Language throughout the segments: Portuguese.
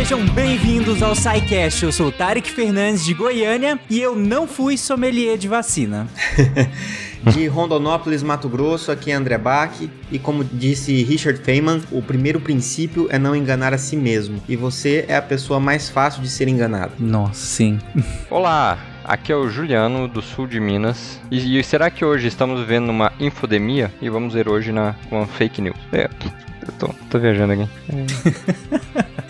Sejam bem-vindos ao SciCast. Eu sou o Tarek Fernandes de Goiânia e eu não fui sommelier de vacina. de Rondonópolis, Mato Grosso, aqui é André Bach. E como disse Richard Feynman, o primeiro princípio é não enganar a si mesmo. E você é a pessoa mais fácil de ser enganado. Nossa, sim. Olá, Aqui é o Juliano, do sul de Minas. E, e, será que hoje estamos vivendo uma infodemia? E vamos ver hoje na, uma fake news. É, eu tô, tô viajando aqui.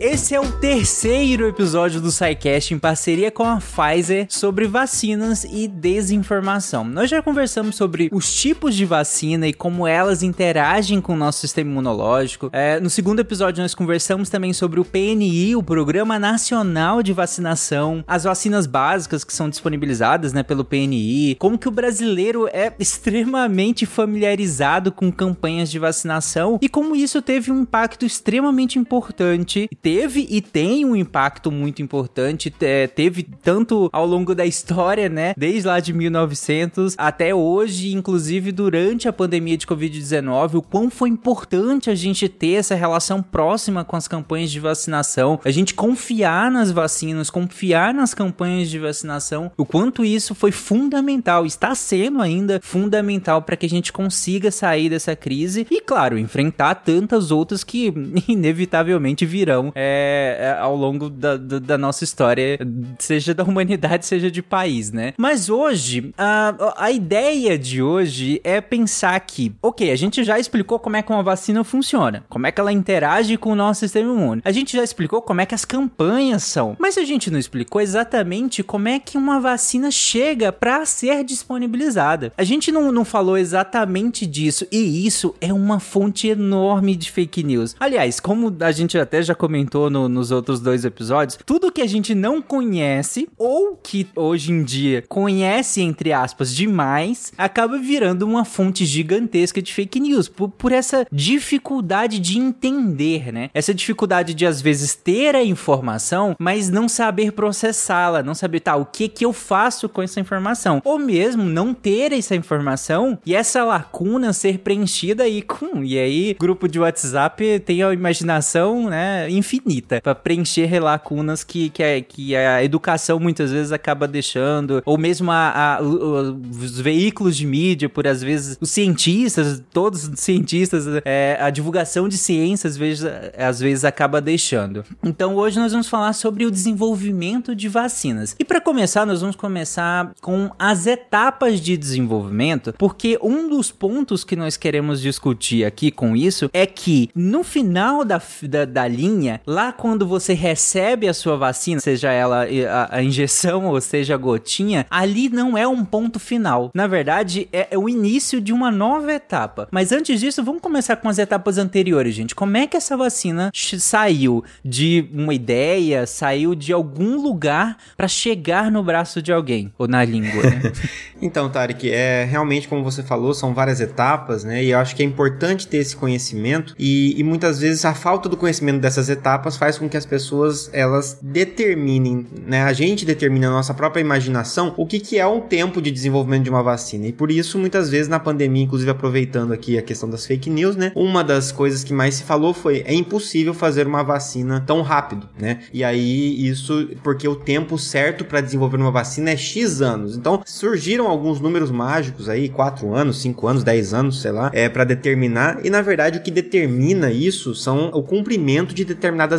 Esse é o terceiro episódio do SciCast em parceria com a Pfizer sobre vacinas e desinformação. Nós já conversamos sobre os tipos de vacina e como elas interagem com o nosso sistema imunológico. É, no segundo episódio, nós conversamos também sobre o PNI, o Programa Nacional de Vacinação, as vacinas básicas que são disponibilizadas né, pelo PNI, como que o brasileiro é extremamente familiarizado com campanhas de vacinação e como isso teve um impacto extremamente importante importante, teve e tem um impacto muito importante, é, teve tanto ao longo da história, né, desde lá de 1900 até hoje, inclusive durante a pandemia de Covid-19, o quão foi importante a gente ter essa relação próxima com as campanhas de vacinação, a gente confiar nas vacinas, confiar nas campanhas de vacinação, o quanto isso foi fundamental, está sendo ainda fundamental para que a gente consiga sair dessa crise e, claro, enfrentar tantas outras que inevitavelmente virão é, é, ao longo da, da, da, nossa história, seja da humanidade, seja de país, né? Mas hoje, a, a ideia de hoje é pensar que, ok, a gente já explicou como é que uma vacina funciona, como é que ela interage com o nosso sistema imune. A gente já explicou como é que as campanhas são, mas a gente não explicou exatamente como é que uma vacina chega para ser disponibilizada. A gente não, não falou exatamente disso, e isso é uma fonte enorme de fake news. Aliás, como a gente até já comentou no, nos outros dois episódios, tudo que a gente não conhece, ou que hoje em dia conhece, entre aspas, demais, acaba virando uma fonte gigantesca de fake news, por, por essa dificuldade de entender, né? Essa dificuldade de, às vezes, ter a informação, mas não saber processá-la, não saber, tá, o que que eu faço com essa informação, ou mesmo não ter essa informação e essa lacuna ser preenchida aí com, e aí, grupo de WhatsApp tem a imaginação, né? infinita para preencher lacunas que, que, a, que a educação muitas vezes acaba deixando, ou mesmo a, a, os veículos de mídia, por às vezes os cientistas, todos os cientistas, é, a divulgação de ciência às vezes, às vezes acaba deixando. Então hoje nós vamos falar sobre o desenvolvimento de vacinas. E para começar, nós vamos começar com as etapas de desenvolvimento, porque um dos pontos que nós queremos discutir aqui com isso é que no final da, da, da linha, lá quando você recebe a sua vacina, seja ela a, a injeção ou seja a gotinha, ali não é um ponto final. Na verdade, é, é, o início de uma nova etapa. Mas antes disso, vamos começar com as etapas anteriores, gente. Como é que essa vacina saiu de uma ideia, saiu de algum lugar para chegar no braço de alguém ou na língua? Né? então, Tarek, é realmente como você falou, são várias etapas, né? E eu acho que é importante ter esse conhecimento e, e muitas vezes a falta do conhecimento dessas etapas faz com que as pessoas elas determinem, né? A gente determina a nossa própria imaginação o que, que é um tempo de desenvolvimento de uma vacina. E por isso, muitas vezes na pandemia, inclusive aproveitando aqui a questão das fake news, né? Uma das coisas que mais se falou foi é impossível fazer uma vacina tão rápido, né? E aí isso porque o tempo certo para desenvolver uma vacina é X anos. Então, surgiram alguns números mágicos aí, 4 anos, 5 anos, 10 anos, sei lá, é para determinar. E na verdade o que determina isso são o cumprimento de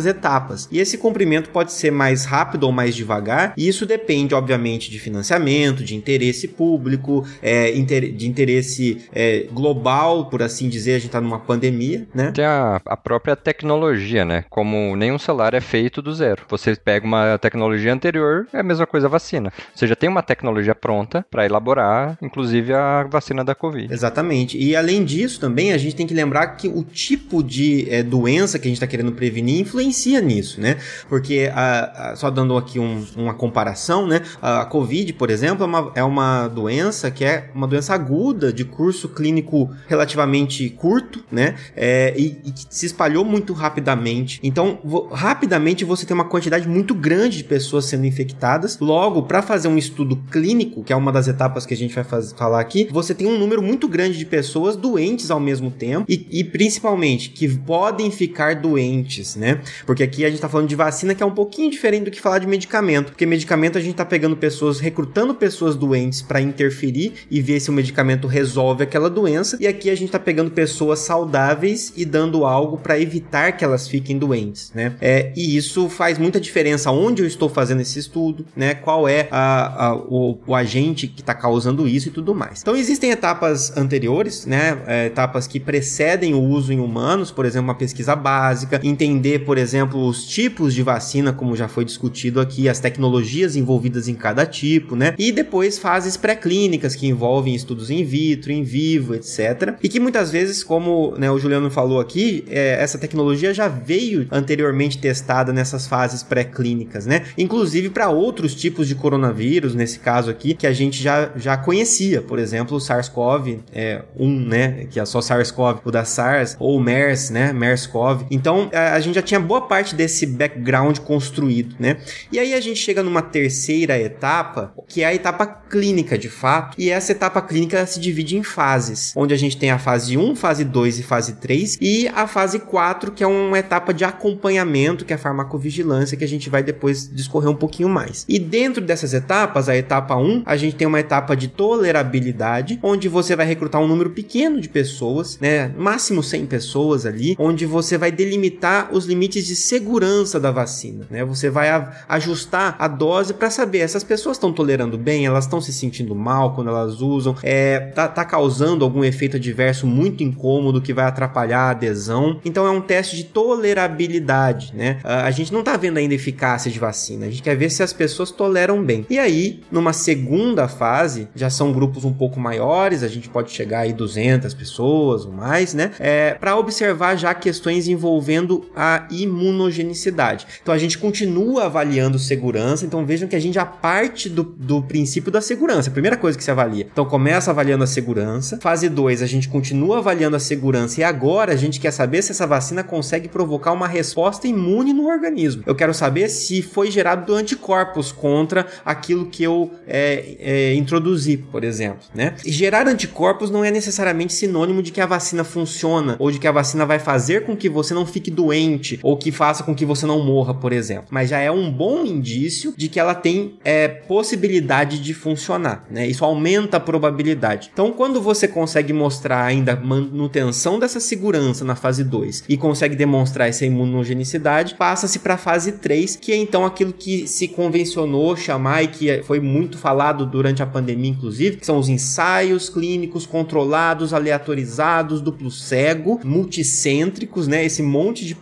etapas. E esse cumprimento pode ser mais rápido ou mais devagar, e isso depende, obviamente, de financiamento, de interesse público, é, de interesse é, global, por assim dizer, a gente está numa pandemia, né? Tem a, a própria tecnologia, né? Como nenhum celular é feito do zero. Você pega uma tecnologia anterior, é a mesma coisa a vacina. Você já tem uma tecnologia pronta para elaborar, inclusive a vacina da Covid. Exatamente. E além disso, também a gente tem que lembrar que o tipo de é, doença que a gente está querendo prevenir influencia nisso, né? Porque, a, a, só dando aqui um, uma comparação, né? A, Covid, por exemplo, é uma, é uma doença que é uma doença aguda, de curso clínico relativamente curto, né? É, e, e que se espalhou muito rapidamente. Então, rapidamente você tem uma quantidade muito grande de pessoas sendo infectadas. Logo, para fazer um estudo clínico, que é uma das etapas que a gente vai faz, falar aqui, você tem um número muito grande de pessoas doentes ao mesmo tempo e, e principalmente que podem ficar doentes, né? Porque aqui a gente tá falando de vacina que é um pouquinho diferente do que falar de medicamento, porque medicamento a gente tá pegando pessoas, recrutando pessoas doentes para interferir e ver se o medicamento resolve aquela doença, e aqui a gente tá pegando pessoas saudáveis e dando algo para evitar que elas fiquem doentes, né? É, e isso faz muita diferença onde eu estou fazendo esse estudo, né? Qual é a, a, o, o, agente que está causando isso e tudo mais. Então existem etapas anteriores, né? É, etapas que precedem o uso em humanos, por exemplo, uma pesquisa básica, entender, por exemplo, os tipos de vacina, como já foi discutido aqui, as tecnologias envolvidas em cada tipo, né? E depois fases pré-clínicas que envolvem estudos in vitro, em vivo, etc. E que muitas vezes, como né, o Juliano falou aqui, é, essa tecnologia já veio anteriormente testada nessas fases pré-clínicas, né? Inclusive para outros tipos de coronavírus, nesse caso aqui, que a gente já, já conhecia, por exemplo, o SARS-CoV-1, é, né? Que é só SARS-CoV, o da SARS, ou o MERS, né? MERS-CoV. Então, a, a gente já tinha boa parte desse background construído, né? E aí a gente chega numa terceira etapa, que é a etapa clínica, de fato, e essa etapa clínica se divide em fases, onde a gente tem a fase 1, fase 2 e fase 3, e a fase 4, que é uma etapa de acompanhamento, que é a farmacovigilância, que a gente vai depois discorrer um pouquinho mais. E dentro dessas etapas, a etapa 1, a gente tem uma etapa de tolerabilidade, onde você vai recrutar um número pequeno de pessoas, né, máximo 100 pessoas ali, onde você vai delimitar os limites de segurança da vacina, né? Você vai ajustar a dose para saber essas pessoas estão tolerando bem, elas estão se sentindo mal quando elas usam, é, tá, tá causando algum efeito adverso muito incômodo que vai atrapalhar a adesão. Então é um teste de tolerabilidade, né? A gente não tá vendo ainda eficácia de vacina, a gente quer ver se as pessoas toleram bem. E aí, numa segunda fase, já são grupos um pouco maiores, a gente pode chegar aí 200 pessoas ou mais, né? É, para observar já questões envolvendo a imunogenicidade. Então a gente continua avaliando segurança, então vejam que a gente já parte do, do princípio da segurança, a primeira coisa que se avalia. Então começa avaliando a segurança, fase 2 a gente continua avaliando a segurança e agora a gente quer saber se essa vacina consegue provocar uma resposta imune no organismo. Eu quero saber se foi gerado anticorpos contra aquilo que eu é, é, introduzi, por exemplo, né? Gerar anticorpos não é necessariamente sinônimo de que a vacina funciona ou de que a vacina vai fazer com que você não fique doente ou que faça com que você não morra, por exemplo. Mas já é um bom indício de que ela tem é, possibilidade de funcionar, né? Isso aumenta a probabilidade. Então, quando você consegue mostrar ainda manutenção dessa segurança na fase 2 e consegue demonstrar essa imunogenicidade, passa-se para a fase 3, que é então aquilo que se convencionou chamar e que foi muito falado durante a pandemia, inclusive, que são os ensaios clínicos controlados, aleatorizados, duplo cego, multicêntricos, né? Esse monte de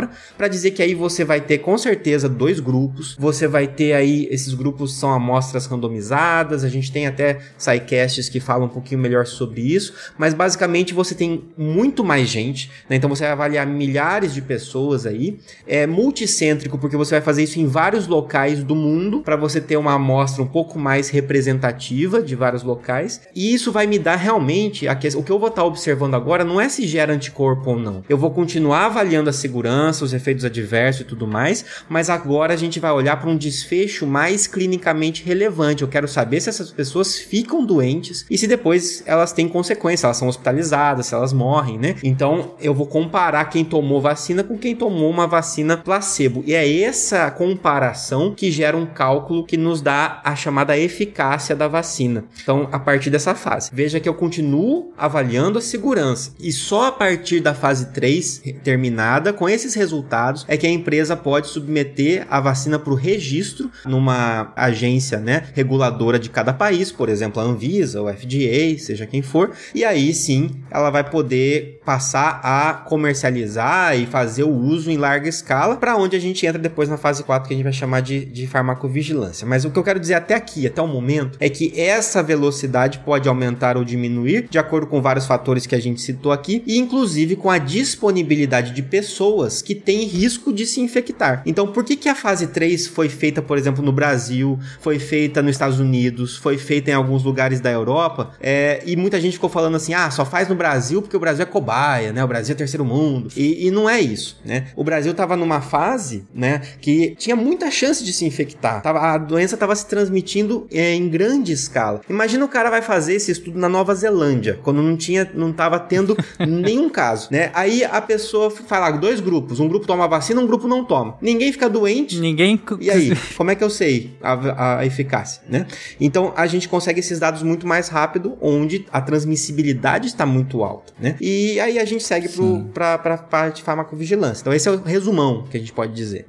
palavra para dizer que aí você vai ter com certeza dois grupos, você vai ter aí esses grupos são amostras randomizadas, a gente tem até sidecasts que falam um pouquinho melhor sobre isso, mas basicamente você tem muito mais gente, né? Então você vai avaliar milhares de pessoas aí, é multicêntrico porque você vai fazer isso em vários locais do mundo para você ter uma amostra um pouco mais representativa de vários locais, e isso vai me dar realmente a que, o que eu vou estar tá observando agora não é se gera anticorpo ou não. Eu vou continuar avaliando a segurança, os efeitos adversos e tudo mais, mas agora a gente vai olhar para um desfecho mais clinicamente relevante. Eu quero saber se essas pessoas ficam doentes e se depois elas têm consequências, elas são hospitalizadas, se elas morrem, né? Então eu vou comparar quem tomou vacina com quem tomou uma vacina placebo. E é essa comparação que gera um cálculo que nos dá a chamada eficácia da vacina. Então, a partir dessa fase, veja que eu continuo avaliando a segurança e só a partir da fase 3 terminada com esses resultados é que a empresa pode submeter a vacina para o registro numa agência, né, reguladora de cada país, por exemplo, a Anvisa, o FDA, seja quem for, e aí sim ela vai poder passar a comercializar e fazer o uso em larga escala, para onde a gente entra depois na fase 4 que a gente vai chamar de, de farmacovigilância. Mas o que eu quero dizer até aqui, até o momento, é que essa velocidade pode aumentar ou diminuir de acordo com vários fatores que a gente citou aqui, e inclusive com a disponibilidade de pessoas pessoas que têm risco de se infectar. Então, por que, que a fase 3 foi feita, por exemplo, no Brasil, foi feita nos Estados Unidos, foi feita em alguns lugares da Europa? É, e muita gente ficou falando assim: ah, só faz no Brasil porque o Brasil é cobaia, né? O Brasil é terceiro mundo. E, e não é isso, né? O Brasil estava numa fase, né, que tinha muita chance de se infectar. Tava, a doença estava se transmitindo é, em grande escala. Imagina o cara vai fazer esse estudo na Nova Zelândia, quando não tinha, não tava tendo nenhum caso, né? Aí a pessoa fala, dois grupos, um grupo toma vacina, um grupo não toma. Ninguém fica doente. Ninguém. E aí, como é que eu sei a, a eficácia, né? Então a gente consegue esses dados muito mais rápido, onde a transmissibilidade está muito alta, né? E aí a gente segue para a parte de farmacovigilância. Então esse é o resumão que a gente pode dizer.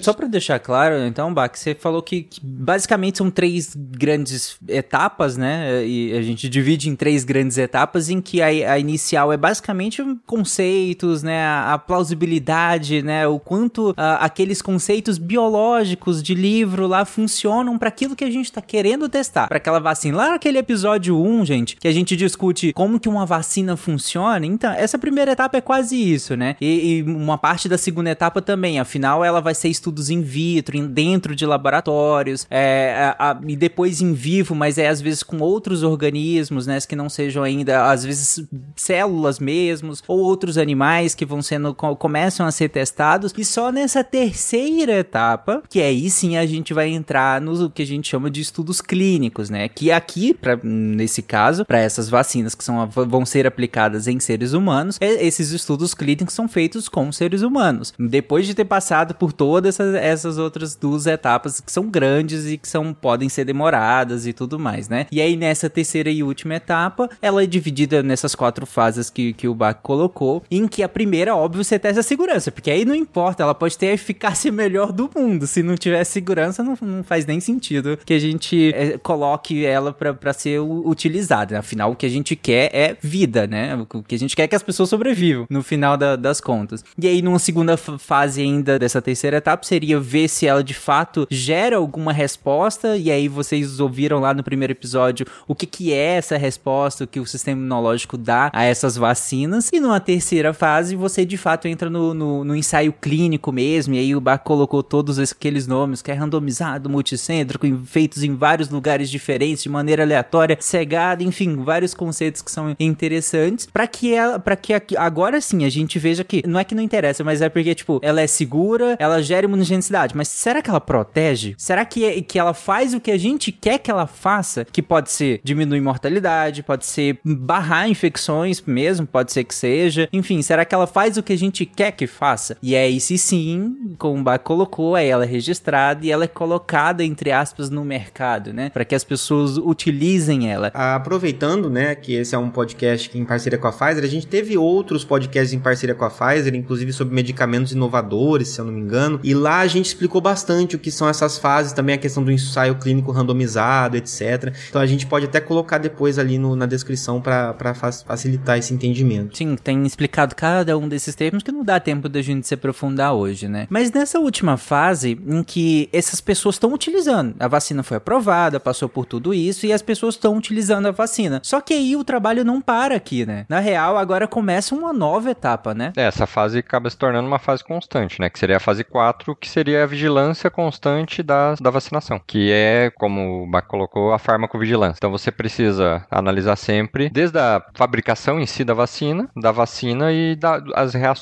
Só para deixar claro, então, Bach, você falou que, que, basicamente são três grandes etapas, né? E a gente divide em três grandes etapas, em que a, a inicial é basicamente conceitos, né? A, a plausibilidade, né? O quanto uh, aqueles conceitos biológicos de livro lá funcionam para aquilo que a gente tá querendo testar, para aquela vacina. Lá naquele episódio 1, gente, que a gente discute como que uma vacina funciona, então, essa primeira etapa é quase isso, né? E, e uma parte da segunda etapa também, afinal, ela vai ser estudos in vitro, dentro de laboratórios, é, a, a, e depois em vivo, mas é às vezes com outros organismos, né? Que não sejam ainda, às vezes, células mesmos, ou outros animais que vão sendo, começam a ser testados, e só nessa terceira etapa, que aí sim a gente vai entrar no que a gente chama de estudos clínicos, né? Que aqui, pra, nesse caso, para essas vacinas que são, vão ser aplicadas em seres humanos, é, esses estudos clínicos são feitos com seres humanos. Depois de ter passado por todas essas, essas outras duas etapas que são grandes e que são podem ser demoradas e tudo mais, né? E aí nessa terceira e última etapa, ela é dividida nessas quatro fases que, que o Bach colocou, em que a primeira, óbvio, você testa a segurança, porque aí não importa, ela pode ter a eficácia melhor do mundo. Se não tiver segurança, não, não faz nem sentido que a gente é, coloque ela para ser utilizada. Afinal, o que a gente quer é vida, né? O que a gente quer é que as pessoas sobrevivam no final da, das contas. E aí, numa segunda fase ainda dessa terceira etapa, seria ver se ela de fato gera alguma resposta. E aí, vocês ouviram lá no primeiro episódio o que, que é essa resposta, que o sistema imunológico dá a essas vacinas. E numa terceira fase, você de fato entra no, no, no ensaio clínico mesmo. E aí, o Bach colocou todos aqueles nomes que é randomizado, multicêntrico, feitos em vários lugares diferentes, de maneira aleatória, cegada, enfim, vários conceitos que são interessantes para que ela, para que agora sim a gente veja que não é que não interessa, mas é porque tipo, ela é segura, ela gera imunogenicidade, mas será que ela protege? Será que é, que ela faz o que a gente quer que ela faça? Que pode ser diminuir mortalidade, pode ser barrar infecções mesmo, pode ser que seja. Enfim, será que ela faz o que a gente quer que faça? E aí, se sim, como o Bach colocou, aí ela é registrada e ela é colocada entre aspas no mercado, né? Para que as pessoas utilizem ela. Aproveitando, né, que esse é um podcast que em parceria com a Pfizer, a gente teve outros podcasts em parceria com a Pfizer, inclusive sobre medicamentos inovadores, se eu não me engano, e lá a gente explicou bastante o que são essas fases, também a questão do ensaio clínico randomizado, etc. Então a gente pode até colocar depois ali no, na descrição para facilitar esse entendimento. Sim, tem explicado cada um desses termos que não dá tempo da gente se aprofundar hoje, né? Mas nessa última fase em que essas pessoas estão utilizando, a vacina foi aprovada, passou por tudo isso e as pessoas estão utilizando a vacina. Só que aí o trabalho não para aqui, né? Na real, agora começa uma nova etapa, né? É, essa fase acaba se tornando uma fase constante, né? Que seria a fase 4, que seria a vigilância constante da, da vacinação, que é, como o Bach colocou, a farmacovigilância. Então você precisa analisar sempre, desde a fabricação em si da vacina, da vacina e das reações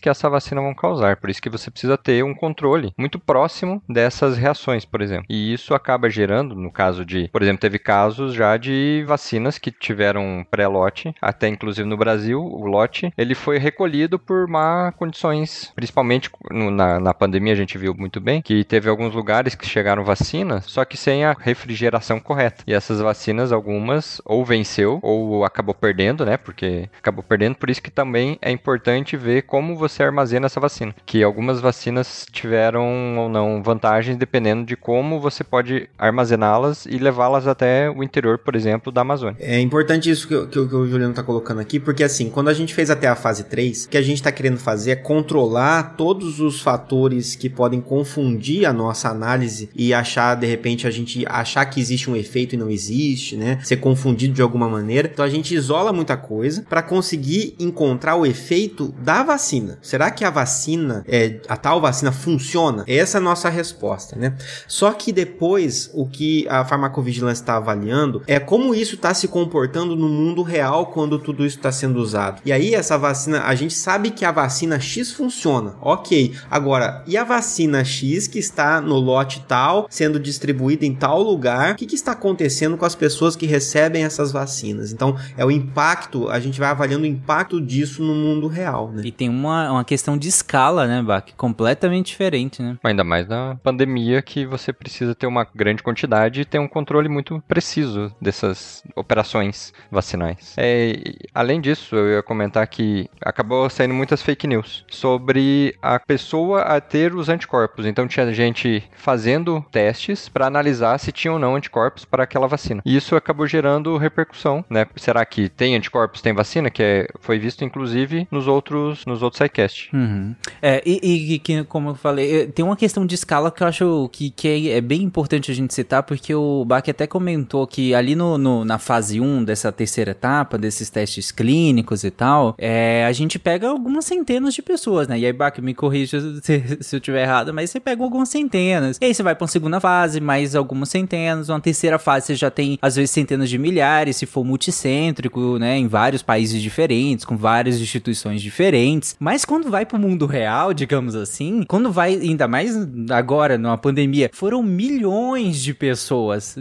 que essa vacina vão causar. Por isso que você precisa ter um controle muito próximo dessas reações, por exemplo. E isso acaba gerando, no caso de, por exemplo, teve casos já de vacinas que tiveram pré-lote, até inclusive no Brasil, o lote, ele foi recolhido por má condições, principalmente no, na, na pandemia a gente viu muito bem que teve alguns lugares que chegaram vacinas, só que sem a refrigeração correta. E essas vacinas, algumas, ou venceu, ou acabou perdendo, né? Porque acabou perdendo, por isso que também é importante ver como você armazena essa vacina. Que algumas vacinas tiveram ou não vantagens dependendo de como você pode armazená-las e levá-las até o interior, por exemplo, da Amazônia. É importante isso que, que, que o Juliano está colocando aqui, porque assim, quando a gente fez até a fase 3, o que a gente está querendo fazer é controlar todos os fatores que podem confundir a nossa análise e achar, de repente, a gente achar que existe um efeito e não existe, né? Ser confundido de alguma maneira. Então a gente isola muita coisa para conseguir encontrar o efeito da vacina. Será que a vacina, é, a tal vacina funciona? Essa é a nossa resposta, né? Só que depois, o que a farmacovigilância está avaliando é como isso está se comportando no mundo real quando tudo isso está sendo usado. E aí, essa vacina, a gente sabe que a vacina X funciona, ok. Agora, e a vacina X que está no lote tal, sendo distribuída em tal lugar, o que, que está acontecendo com as pessoas que recebem essas vacinas? Então, é o impacto, a gente vai avaliando o impacto disso no mundo real, né? E tem uma, uma questão de escala, né, Bach? Completamente diferente, né? Ainda mais na pandemia que você precisa ter uma grande quantidade e ter um controle muito preciso dessas operações vacinais. É, além disso, eu ia comentar que acabou saindo muitas fake news sobre a pessoa a ter os anticorpos. Então tinha gente fazendo testes para analisar se tinha ou não anticorpos para aquela vacina. E isso acabou gerando repercussão, né? Será que tem anticorpos, tem vacina? Que é, foi visto inclusive nos outros nos outros sidecast. Uhum. É, e, e que, como eu falei, tem uma questão de escala que eu acho que, que é, é bem importante a gente citar, porque o Bach até comentou que ali no, no, na fase 1 dessa terceira etapa, desses testes clínicos e tal, é, a gente pega algumas centenas de pessoas, né? E aí, Bach, me corrija se, se eu tiver errado, mas você pega algumas centenas. E aí você vai pra uma segunda fase, mais algumas centenas. Uma terceira fase você já tem, às vezes, centenas de milhares, se for multicêntrico, né? Em vários países diferentes, com várias instituições diferentes. Mas quando vai pro mundo real, digamos assim, quando vai, ainda mais agora, numa pandemia, foram milhões de pessoas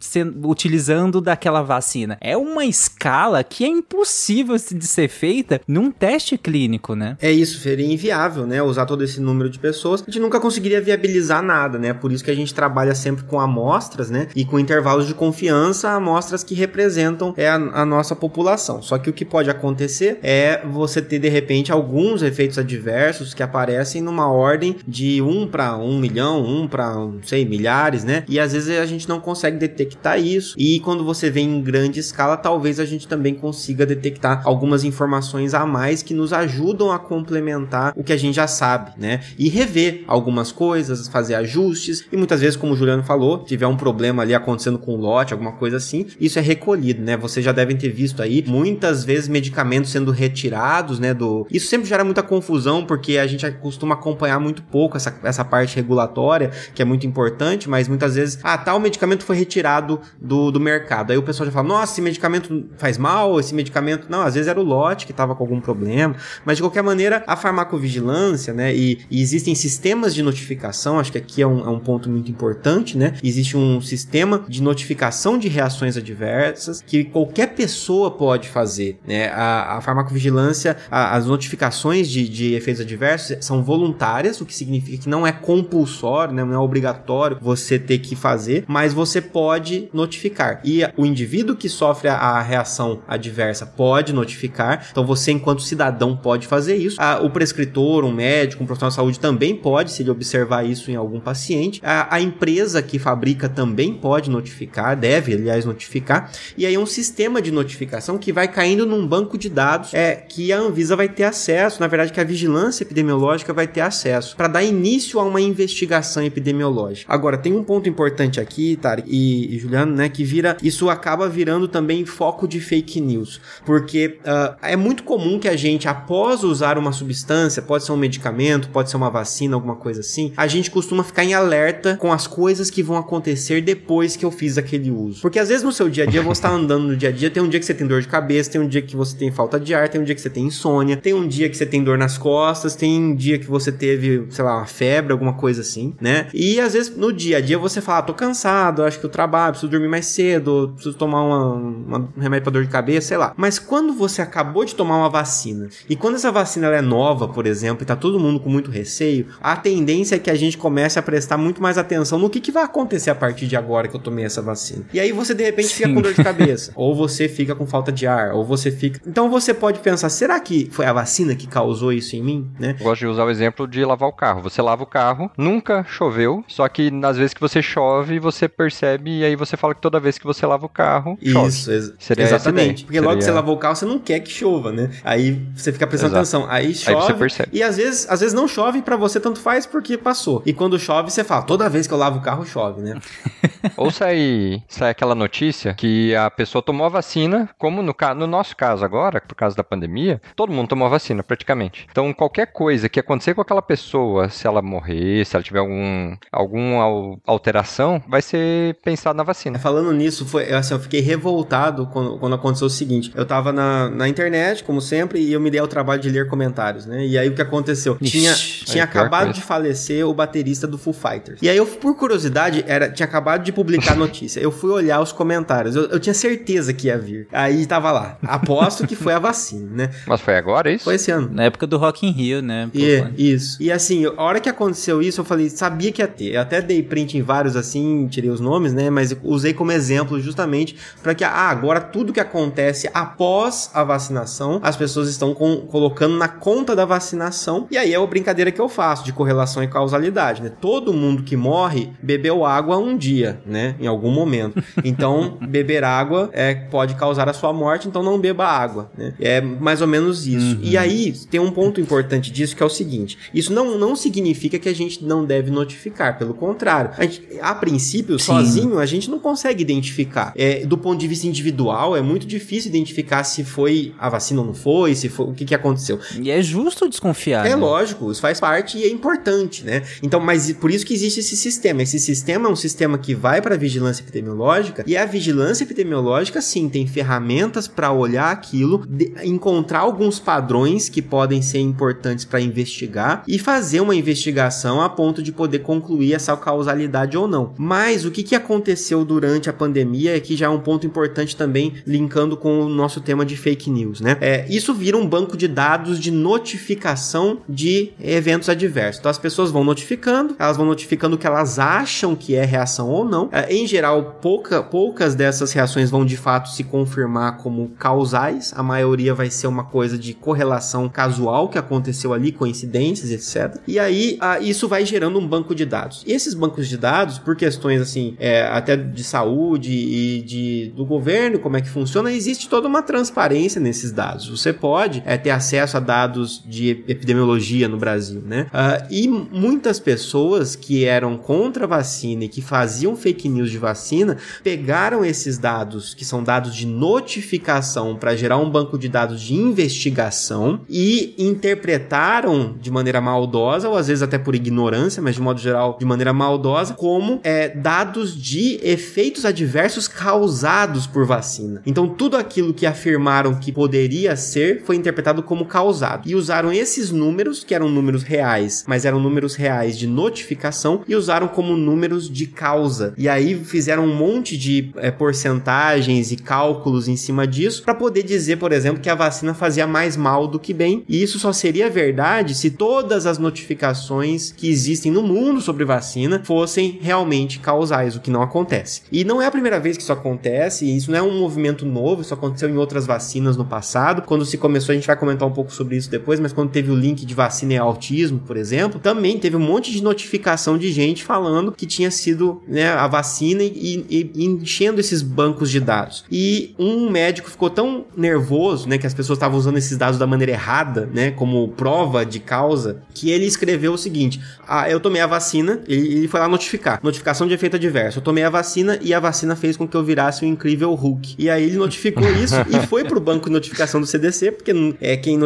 sendo, utilizando daquela vacina. É uma escala que é impossível de ser feita num teste clínico, né? É isso, seria inviável, né? Usar todo esse número de pessoas. A gente nunca conseguiria viabilizar nada, né? Por isso que a gente trabalha sempre com amostras, né? E com intervalos de confiança, amostras que representam é, a, a nossa população. Só que o que pode acontecer é você ter, de repente, alguns efeitos adversos que aparecem numa ordem de 1 para 1 milhão, 1 para, sei, milhares, né? E às vezes a gente não consegue detectar isso. E quando você vem em grande escala, talvez a gente também consiga detectar algumas informações a mais que nos ajudam a complementar o que a gente já sabe, né? E rever algumas coisas, fazer ajustes. E muitas vezes, como o Juliano falou, tiver um problema ali acontecendo com o lote, alguma coisa assim, isso é recolhido, né? Vocês já devem ter visto aí muitas vezes medicamentos sendo retirados, né? Do... Isso sempre gera muita confusão, porque a gente costuma acompanhar muito pouco essa, essa parte regulatória, que é muito importante, mas muitas vezes, ah, tal medicamento foi retirado do, do mercado. Aí o pessoal já fala, nossa, esse medicamento faz mal, esse medicamento. Não, às vezes era o lote que estava com algum problema. Mas de qualquer maneira, a farmacovigilância, né? E, e existem sistemas de notificação, acho que aqui é um, é um, ponto muito importante, né? Existe um sistema de notificação de reações adversas que qualquer pessoa pode fazer, né? A, a farmacovigilância, a, as notificações de, de efeitos adversos são voluntárias, o que significa que não é compulsório, né? Não é obrigatório você ter que fazer, mas você pode notificar. E o indivíduo que sofre a, a reação adversa pode notificar. Então você, enquanto cidadão, pode fazer isso. A, o prescritor, um médico, um profissional de saúde também pode, se ele observar isso em algum paciente. A, a empresa que fabrica também pode notificar, deve, aliás, notificar. E aí é um sistema de notificação que vai caindo num banco de dados é, que a Anvisa vai ter acesso, na verdade, que a vigilância epidemiológica vai ter acesso para dar início a uma investigação epidemiológica. Agora, tem um ponto importante aqui, Tarek e, e Juliano, né, que vira, isso acaba virando também foco de fake news, porque uh, é muito comum que a gente, após usar uma substância, pode ser um medicamento, pode ser uma vacina, alguma coisa assim, a gente costuma ficar em alerta com as coisas que vão acontecer depois que eu fiz aquele uso. Porque às vezes no seu dia a dia você está andando no dia a dia, tem um dia que você tem dor de cabeça, tem um dia que você tem falta de ar, tem um dia que você tem insônia, tem um dia que você tem dor nas costas, tem um dia que você teve, sei lá, uma febre, alguma coisa assim, né? E às vezes no dia a dia você fala, ah, tô cansado, acho que eu trabalho, preciso dormir mais cedo, preciso tomar uma, uma, um remédio para dor de cabeça, sei lá. Mas quando você acabou de tomar uma vacina e quando essa vacina é nova, por exemplo, e tá todo mundo com muito receio, a tendência é que a gente comece a prestar muito mais atenção no que, que vai acontecer a partir de agora que eu tomei essa vacina. E aí você de repente Sim. fica com dor de cabeça, ou você fica com falta de ar, ou você fica. Então você pode pensar, será que foi a vacina que causou isso em mim, né? Eu gosto de usar o exemplo de lavar o carro. Você lava o carro, nunca choveu, só que nas vezes que você chove, você percebe e aí você fala que toda vez que você lava o carro, chove. Isso, ex Seria exatamente. Porque Seria... logo que você lavou o carro, você não quer que chova, né? Aí você fica prestando Exato. atenção. Aí chove. Aí você percebe. E às vezes, às vezes não chove para você tanto faz porque passou. E quando chove, você fala, toda vez que eu lavo o carro, chove, né? Ou sai, sai aquela notícia que a pessoa tomou a vacina, como no, no nosso caso agora, por causa da pandemia, todo mundo tomou a vacina, praticamente. Então, qualquer coisa que acontecer com aquela pessoa, se ela morrer, se ela tiver algum, alguma alteração, vai ser pensado na vacina. Falando nisso, foi, assim, eu fiquei revoltado quando, quando aconteceu o seguinte. Eu tava na, na internet, como sempre, e eu me dei ao trabalho de ler comentários, né? E aí o que aconteceu? Ixi, tinha tinha acabado de falecer o baterista do Foo Fighters. E aí eu, por curiosidade, era, tinha acabado de publicar a notícia. Eu fui olhar os comentários. Eu, eu tinha certeza que ia vir. Aí tava lá. Aposto que foi a vacina, né? Mas foi agora isso? Foi esse ano. Na época do Rock in Rio, né? E, isso. E assim, a hora que aconteceu isso, eu falei, sabia que ia ter. Eu até dei print em vários assim, tirei os nomes, né? Mas usei como exemplo justamente para que, ah, agora tudo que acontece após a vacinação, as pessoas estão com, colocando na conta da vacinação. E aí é a brincadeira que eu faço de correlação e causalidade, né? Todo mundo que morre bebeu água um dia, né? Em algum momento. Então, beber água é, pode causar a sua morte, então não beba água, né? É mais ou menos isso. Uhum. E aí, tem um ponto importante disso que é o seguinte: isso não, não significa que a gente não deve notificar, pelo contrário. A, gente, a princípio, Sim. sozinho, a gente não consegue identificar. É, do ponto de vista individual, é muito difícil identificar se foi a vacina ou não foi, se foi o que, que aconteceu. E é justo desconfiar. É né? lógico, isso faz parte e é importante, né? Então, mas por isso que existe esse sistema. Esse sistema é um sistema que vai para a vigilância epidemiológica e a vigilância epidemiológica, sim, tem ferramentas para olhar aquilo, de, encontrar alguns padrões que podem ser importantes para investigar e fazer uma investigação a ponto de poder concluir essa causalidade ou não. Mas o que, que aconteceu durante a pandemia é que já é um ponto importante também linkando com o nosso tema de fake news, né? É, isso vira um banco de dados de notificação de eventos adversos. Então as pessoas vão notificando, elas vão notificando o que elas acham que é reação ou não. É, em geral, pouca, poucas dessas reações vão de fato se confirmar como causais. A maioria vai ser uma coisa de correlação casual que aconteceu ali, coincidências, etc. E aí isso vai gerando um banco de dados. E esses bancos de dados, por questões assim, é, até de saúde e de, do governo, como é que funciona, existe toda uma transparência nesses dados. Você pode é, ter acesso a dados de epidemiologia no Brasil, né? Uh, e muitas pessoas que eram contra a vacina e que faziam fake news de vacina pegaram esses dados, que são dados de notificação, para gerar um banco de dados de investigação e interpretaram de maneira maldosa, ou às vezes até por ignorância, mas de modo geral de maneira maldosa, como é, dados de efeitos adversos causados por vacina. Então tudo aquilo que afirmaram que poderia ser foi interpretado como causado. E usaram esses números, que eram números reais, mas eram números reais de notificação, e usaram como números de causa. E aí fizeram um monte de é, porcentagens e cálculos em cima disso para poder dizer, por exemplo, que a vacina fazia mais mal do que bem. E isso só seria verdade se todas as notificações que existem no mundo sobre vacina fossem realmente causais, o que não acontece. E não é a primeira vez que isso acontece, e isso não é um movimento novo, isso aconteceu em outras vacinas no passado. Quando se começou, a gente vai comentar um pouco sobre isso depois, mas quando teve o link de vacina e autismo, por exemplo, também teve um monte de notificação de gente falando que tinha sido né, a vacina e, e, e, enchendo esses bancos de dados. E um médico ficou tão nervoso, né, que as pessoas estavam usando esses dados da maneira errada, né, como prova de causa, que ele escreveu o seguinte: ah, eu tomei a vacina, ele, ele foi lá notificar, notificação de efeito adverso. Eu tomei a vacina e a vacina fez com que eu virasse o um incrível Hulk. E aí ele notificou isso e foi pro banco de notificação do CDC, porque é quem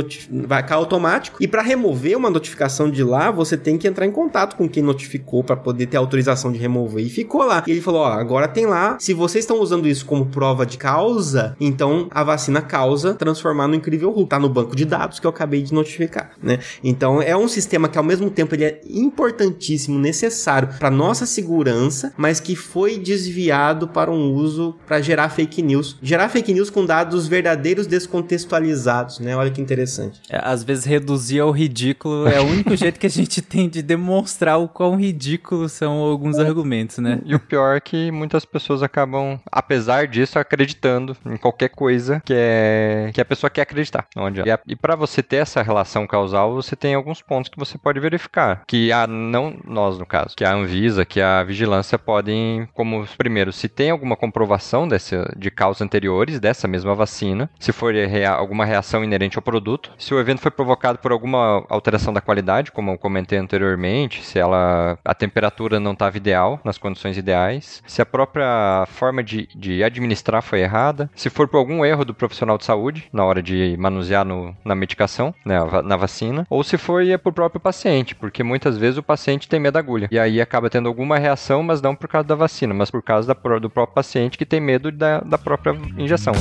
vai cair automático. E para remover uma notificação de lá, você tem que entrar em contato com quem notificou para poder ter autorização de remover. E ficou lá. E ele falou: ó, agora tem lá. Se vocês estão usando isso como prova de causa, então a vacina causa transformar no incrível Hulk. Tá no banco de dados que eu acabei de notificar, né? Então é um sistema que ao mesmo tempo ele é importantíssimo, necessário para nossa segurança, mas que foi desviado para um uso para gerar fake news. Gerar fake news com dados verdadeiros descontextualizados, né? Olha que interessante. É, às vezes reduzir ao ridículo é o único jeito que a gente tem de demonstrar o quão ridículos são alguns argumentos, né? E o pior é que muitas pessoas acabam, apesar disso, acreditando em qualquer coisa que é que a pessoa quer acreditar. Onde e, e para você ter essa relação causal, você tem alguns pontos que você pode verificar, que a não nós no caso, que a Anvisa, que a vigilância podem, como primeiro, se tem alguma comprovação desse, de causas anteriores dessa mesma vacina, se for rea, alguma reação inerente ao produto, se o evento foi provocado por alguma alteração da qualidade, como eu comentei anteriormente, se ela a temperatura não estava ideal nas condições ideais, se a própria forma de, de administrar foi errada, se for por algum erro do profissional de saúde na hora de manusear no, na medicação, né, na vacina, ou se foi é pro próprio paciente, porque muitas vezes o paciente tem medo da agulha. E aí acaba tendo alguma reação, mas não por causa da vacina, mas por causa da, do próprio paciente que tem medo da, da própria injeção.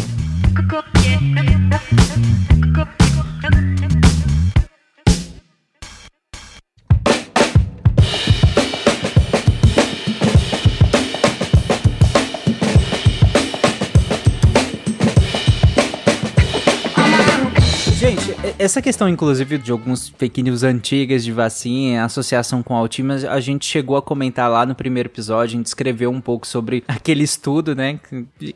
Essa questão, inclusive, de alguns fake news antigas de vacina, associação com Alzheimer, a gente chegou a comentar lá no primeiro episódio, a gente escreveu um pouco sobre aquele estudo, né?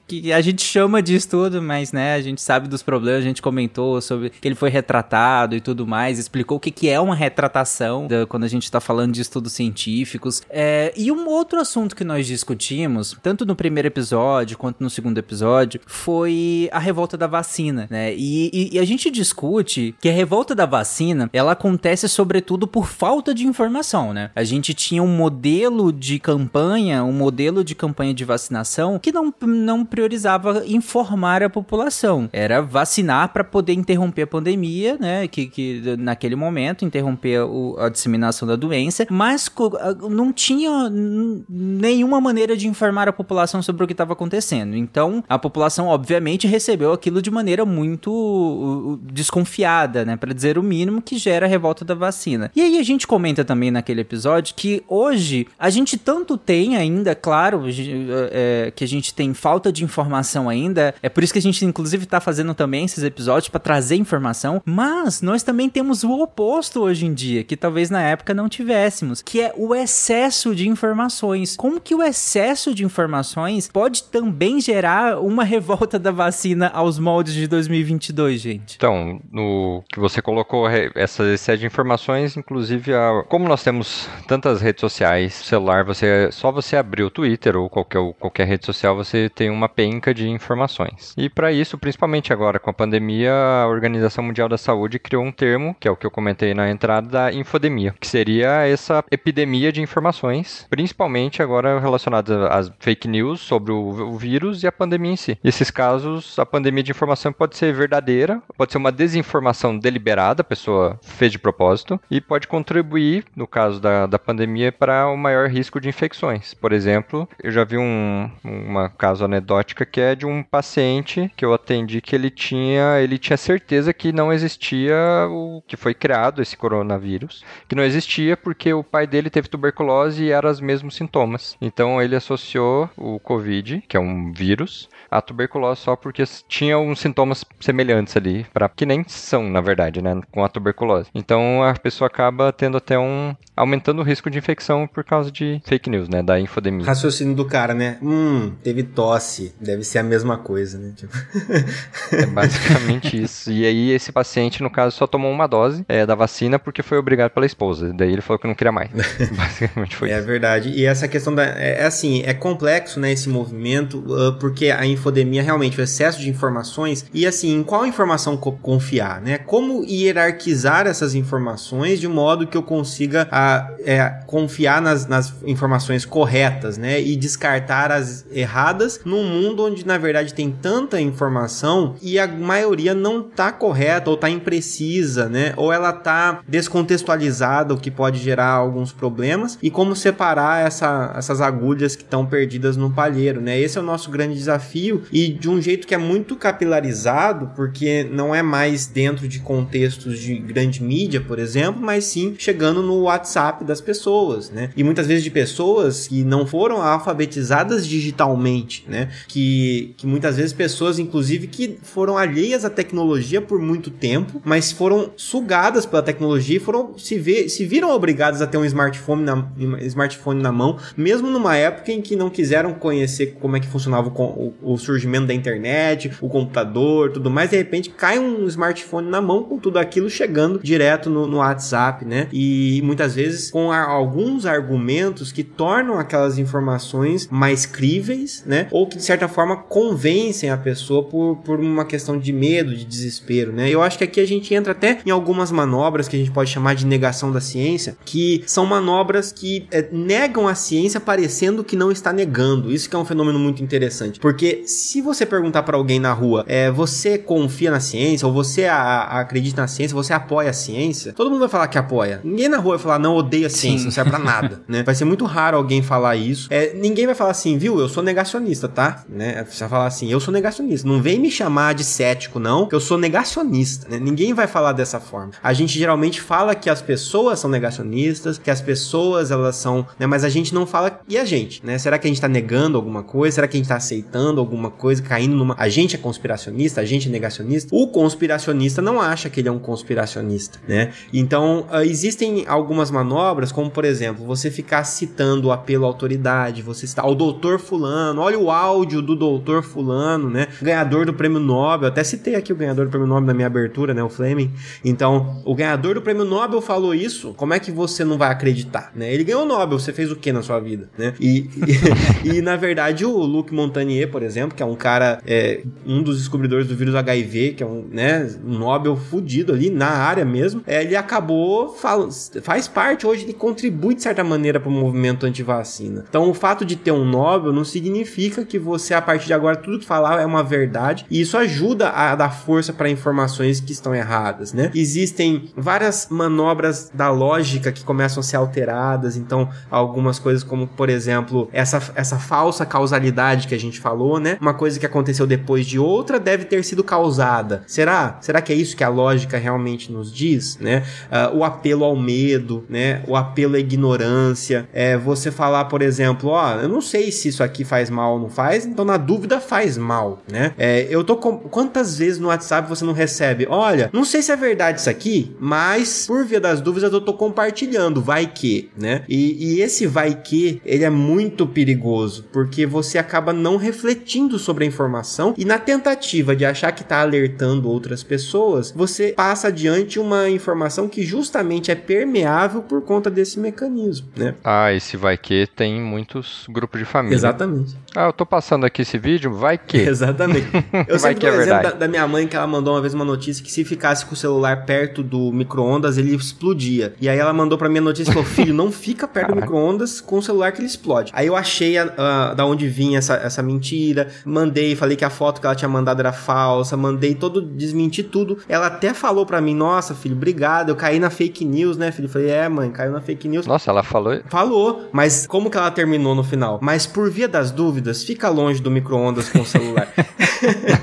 Que, a gente chama de estudo, mas, né, a gente sabe dos problemas, a gente comentou sobre que ele foi retratado e tudo mais, explicou o que, que é uma retratação da, quando a gente tá falando de estudos científicos. É, e um outro assunto que nós discutimos, tanto no primeiro episódio quanto no segundo episódio, foi a revolta da vacina, né? E, e, e a gente discute que a revolta da vacina, ela acontece sobretudo por falta de informação, né? A gente tinha um modelo de campanha, um modelo de campanha de vacinação que não, não priorizava informar a população. Era vacinar para poder interromper a pandemia, né? Que, que naquele momento interromper o, a disseminação da doença, mas não tinha nenhuma maneira de informar a população sobre o que estava acontecendo. Então, a população obviamente recebeu aquilo de maneira muito desconfiada né, para dizer o mínimo, que gera a revolta da vacina. E aí a gente comenta também naquele episódio que hoje a gente tanto tem ainda, claro, é, que a gente tem falta de informação ainda, é por isso que a gente inclusive tá fazendo também esses episódios para trazer informação, mas nós também temos o oposto hoje em dia, que talvez na época não tivéssemos, que é o excesso de informações. Como que o excesso de informações pode também gerar uma revolta da vacina aos moldes de 2022, gente? Então, no que você colocou, essa série de informações, inclusive, a, como nós temos tantas redes sociais, celular, você só você abrir o Twitter ou qualquer, qualquer rede social, você tem uma penca de informações. E para isso, principalmente agora com a pandemia, a Organização Mundial da Saúde criou um termo, que é o que eu comentei na entrada, da infodemia, que seria essa epidemia de informações, principalmente agora relacionadas às fake news sobre o, o vírus e a pandemia em si. Nesses casos, a pandemia de informação pode ser verdadeira, pode ser uma desinformação ação deliberada, a pessoa fez de propósito, e pode contribuir, no caso da, da pandemia, para o um maior risco de infecções. Por exemplo, eu já vi um uma caso anedótica que é de um paciente que eu atendi que ele tinha, ele tinha certeza que não existia o que foi criado esse coronavírus, que não existia porque o pai dele teve tuberculose e eram os mesmos sintomas. Então ele associou o COVID, que é um vírus, à tuberculose só porque tinha uns sintomas semelhantes ali, para que nem são na verdade, né, com a tuberculose. Então a pessoa acaba tendo até um aumentando o risco de infecção por causa de fake news, né, da infodemia. Raciocínio do cara, né? Hum, teve tosse, deve ser a mesma coisa, né? Tipo... é basicamente isso. E aí esse paciente, no caso, só tomou uma dose é, da vacina porque foi obrigado pela esposa. Daí ele falou que não queria mais. basicamente foi é isso. É verdade. E essa questão da é, é, assim, é complexo, né, esse movimento, uh, porque a infodemia realmente o excesso de informações e assim, em qual informação confiar, né? Como hierarquizar essas informações de modo que eu consiga a, é, confiar nas, nas informações corretas, né? E descartar as erradas num mundo onde, na verdade, tem tanta informação e a maioria não tá correta ou tá imprecisa, né? Ou ela tá descontextualizada, o que pode gerar alguns problemas. E como separar essa, essas agulhas que estão perdidas no palheiro, né? Esse é o nosso grande desafio e de um jeito que é muito capilarizado, porque não é mais dentro de contextos de grande mídia, por exemplo, mas sim chegando no WhatsApp das pessoas, né? E muitas vezes de pessoas que não foram alfabetizadas digitalmente, né? Que, que muitas vezes pessoas, inclusive, que foram alheias à tecnologia por muito tempo, mas foram sugadas pela tecnologia e foram se, ver, se viram obrigadas a ter um smartphone na, smartphone na mão, mesmo numa época em que não quiseram conhecer como é que funcionava o, o, o surgimento da internet, o computador, tudo mais, de repente cai um smartphone na mão com tudo aquilo chegando direto no, no WhatsApp, né? E muitas vezes com a, alguns argumentos que tornam aquelas informações mais críveis, né? Ou que de certa forma convencem a pessoa por, por uma questão de medo, de desespero, né? Eu acho que aqui a gente entra até em algumas manobras que a gente pode chamar de negação da ciência, que são manobras que é, negam a ciência parecendo que não está negando. Isso que é um fenômeno muito interessante, porque se você perguntar para alguém na rua, é, você confia na ciência ou você a acredita na ciência, você apoia a ciência, todo mundo vai falar que apoia. Ninguém na rua vai falar, não, odeio a ciência, Sim. não serve pra nada, né? Vai ser muito raro alguém falar isso. É, ninguém vai falar assim, viu, eu sou negacionista, tá? Né? Você vai falar assim, eu sou negacionista. Não vem me chamar de cético, não, que eu sou negacionista, né? Ninguém vai falar dessa forma. A gente geralmente fala que as pessoas são negacionistas, que as pessoas, elas são, né? Mas a gente não fala, e a gente, né? Será que a gente tá negando alguma coisa? Será que a gente tá aceitando alguma coisa, caindo numa... A gente é conspiracionista? A gente é negacionista? O conspiracionista não acha que ele é um conspiracionista, né? Então, uh, existem algumas manobras, como por exemplo, você ficar citando o apelo à autoridade, você está o doutor fulano, olha o áudio do doutor fulano, né? Ganhador do prêmio Nobel, até citei aqui o ganhador do prêmio Nobel na minha abertura, né? O Fleming. Então, o ganhador do prêmio Nobel falou isso, como é que você não vai acreditar, né? Ele ganhou o Nobel, você fez o que na sua vida, né? E, e, e, na verdade o Luc Montagnier, por exemplo, que é um cara, é, um dos descobridores do vírus HIV, que é um, né, um Nobel fudido ali na área mesmo, é, ele acabou, faz parte hoje, ele contribui de certa maneira para o movimento anti-vacina. Então, o fato de ter um Nobel não significa que você, a partir de agora, tudo que falar é uma verdade, e isso ajuda a dar força para informações que estão erradas, né? Existem várias manobras da lógica que começam a ser alteradas, então, algumas coisas como, por exemplo, essa, essa falsa causalidade que a gente falou, né? Uma coisa que aconteceu depois de outra deve ter sido causada. Será? Será que é isso que a lógica realmente nos diz, né? Uh, o apelo ao medo, né? O apelo à ignorância, é você falar, por exemplo, ó, eu não sei se isso aqui faz mal ou não faz, então na dúvida faz mal, né? É, eu tô com... quantas vezes no WhatsApp você não recebe? Olha, não sei se é verdade isso aqui, mas por via das dúvidas eu tô compartilhando, vai que, né? E, e esse vai que, ele é muito perigoso, porque você acaba não refletindo sobre a informação e na tentativa de achar que tá alertando outras pessoas, você passa adiante uma informação que justamente é permeável por conta desse mecanismo, né? Ah, esse vai que tem muitos grupos de família. Exatamente. Ah, eu tô passando aqui esse vídeo, vai que. Exatamente. Eu vai sempre que é exemplo da, da, minha mãe que ela mandou uma vez uma notícia que se ficasse com o celular perto do micro-ondas, ele explodia. E aí ela mandou pra mim a notícia e falou: filho, não fica perto do micro-ondas com o celular que ele explode. Aí eu achei a, a, da onde vinha essa, essa mentira, mandei, falei que a foto que ela tinha mandado era falsa, mandei todo, desmenti tudo. Ela até falou pra mim: nossa, filho, obrigado, eu caí na fake news, né, filho? Eu falei: é, mãe, caiu na fake news. Nossa, ela falou. Falou, mas como que ela terminou no final? Mas por via das dúvidas, fica longe do micro-ondas com o celular.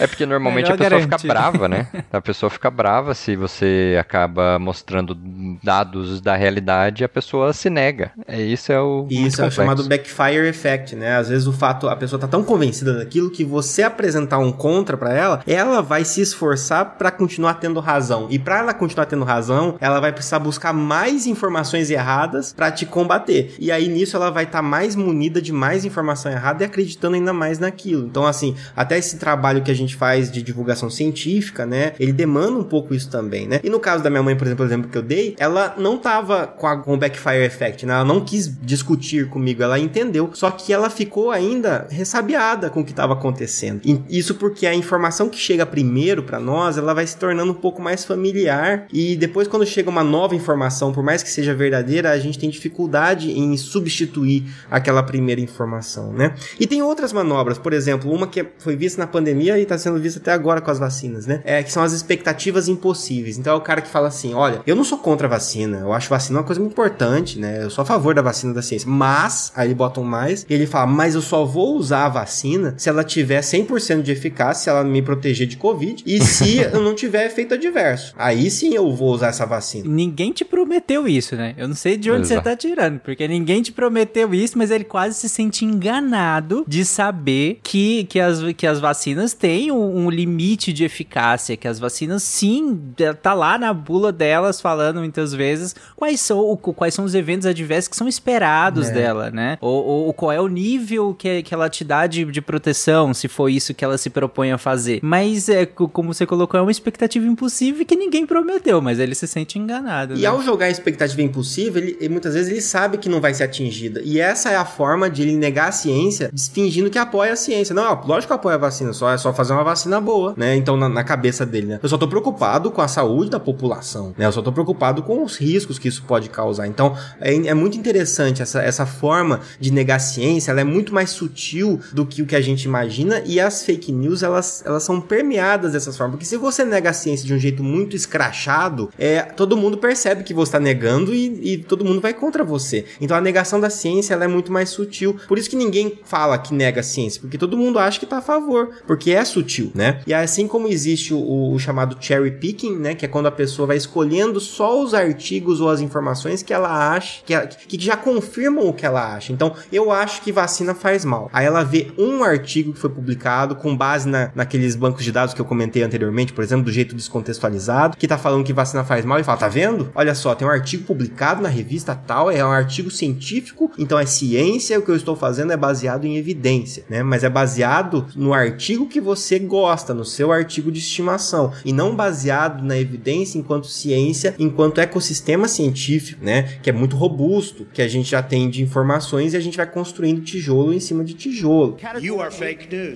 é porque normalmente Melhor a pessoa garantir. fica brava, né? A pessoa fica brava se você acaba mostrando dados da realidade e a pessoa se nega. É isso é o Isso é o chamado backfire effect, né? Às vezes o fato a pessoa tá tão convencida daquilo que você apresentar um contra para ela, ela vai se esforçar para continuar tendo razão. E para ela continuar tendo razão, ela vai precisar buscar mais informações erradas para te combater. E aí nisso ela vai estar tá mais munida de mais informação errada e acreditando ainda mais naquilo. Então assim, até esse trabalho que a gente faz de divulgação científica, né, ele demanda um pouco isso também, né? E no caso da minha mãe, por exemplo, o exemplo que eu dei, ela não tava com, a, com o backfire effect, né? Ela não quis discutir comigo, ela entendeu, só que ela ficou ainda ressabiada com o que estava acontecendo. E isso porque a informação que chega primeiro para nós, ela vai se tornando um pouco mais familiar e depois quando chega uma nova informação, por mais que seja verdadeira, a gente tem dificuldade em substituir aquela primeira informação, né? E tem outras manobras, por exemplo, uma que foi vista na pandemia e está sendo vista até agora com as vacinas, né? É que são as expectativas impossíveis. Então é o cara que fala assim: olha, eu não sou contra a vacina, eu acho vacina uma coisa muito importante, né? Eu sou a favor da vacina da ciência, mas, aí botam mais, e ele fala: mas eu só vou usar a vacina se ela tiver 100% de eficácia, se ela me proteger de Covid e se eu não tiver efeito adverso. Aí sim eu vou usar essa vacina. Ninguém te prometeu isso, né? Eu não sei de onde Exato. você tá tirando, porque ninguém te prometeu isso, mas ele quase se sente enganado de saber que, que, as, que as vacinas têm um, um limite de eficácia, que as vacinas sim, tá lá na bula delas falando muitas vezes quais são, quais são os eventos adversos que são esperados é. dela, né? Ou, ou, qual é o nível que, que ela te dá de, de proteção, se for isso que ela se propõe a fazer. Mas, é, como você colocou, é uma expectativa impossível que ninguém prometeu, mas ele se sente enganado. E né? ao jogar a expectativa impossível, ele, muitas vezes ele sabe que não vai ser atingida. E essa é a forma de ele negar a ciência, fingindo que apoia a ciência. Não, lógico que apoia a vacina, só é só fazer uma vacina boa, né? Então, na, na cabeça dele, né? Eu só tô preocupado com a saúde da população, né? Eu só tô preocupado com os riscos que isso pode causar. Então, é, é muito interessante essa, essa forma de negar a ciência, ela é muito mais sutil do que o que a gente imagina e as fake news, elas, elas são permeadas dessas formas. Porque se você nega a ciência de um jeito muito escrachado, é, todo mundo percebe que você está negando e, e, todo mundo vai contra você. Então a negação da ciência ela é muito mais sutil. Por isso que ninguém fala que nega a ciência, porque todo mundo acha que está a favor, porque é sutil, né? E assim como existe o, o, chamado cherry picking, né, que é quando a pessoa vai escolhendo só os artigos ou as informações que ela acha, que, que já confirmam o que ela acha. Então eu acho que vacina faz mal. Aí ela vê um artigo que foi publicado com base na, naqueles bancos de dados que eu comentei anteriormente, por exemplo, do jeito descontextualizado, que tá falando que vacina faz mal e fala, tá vendo? Olha só, tem um artigo publicado na revista tal, é um artigo científico, então é ciência, o que eu estou fazendo é baseado em evidência, né? Mas é baseado no artigo que você gosta, no seu artigo de estimação, e não baseado na evidência enquanto ciência, enquanto ecossistema científico, né? Que é muito robusto, que a gente já tem de informações e a gente vai construindo tijolo em cima de tijolo.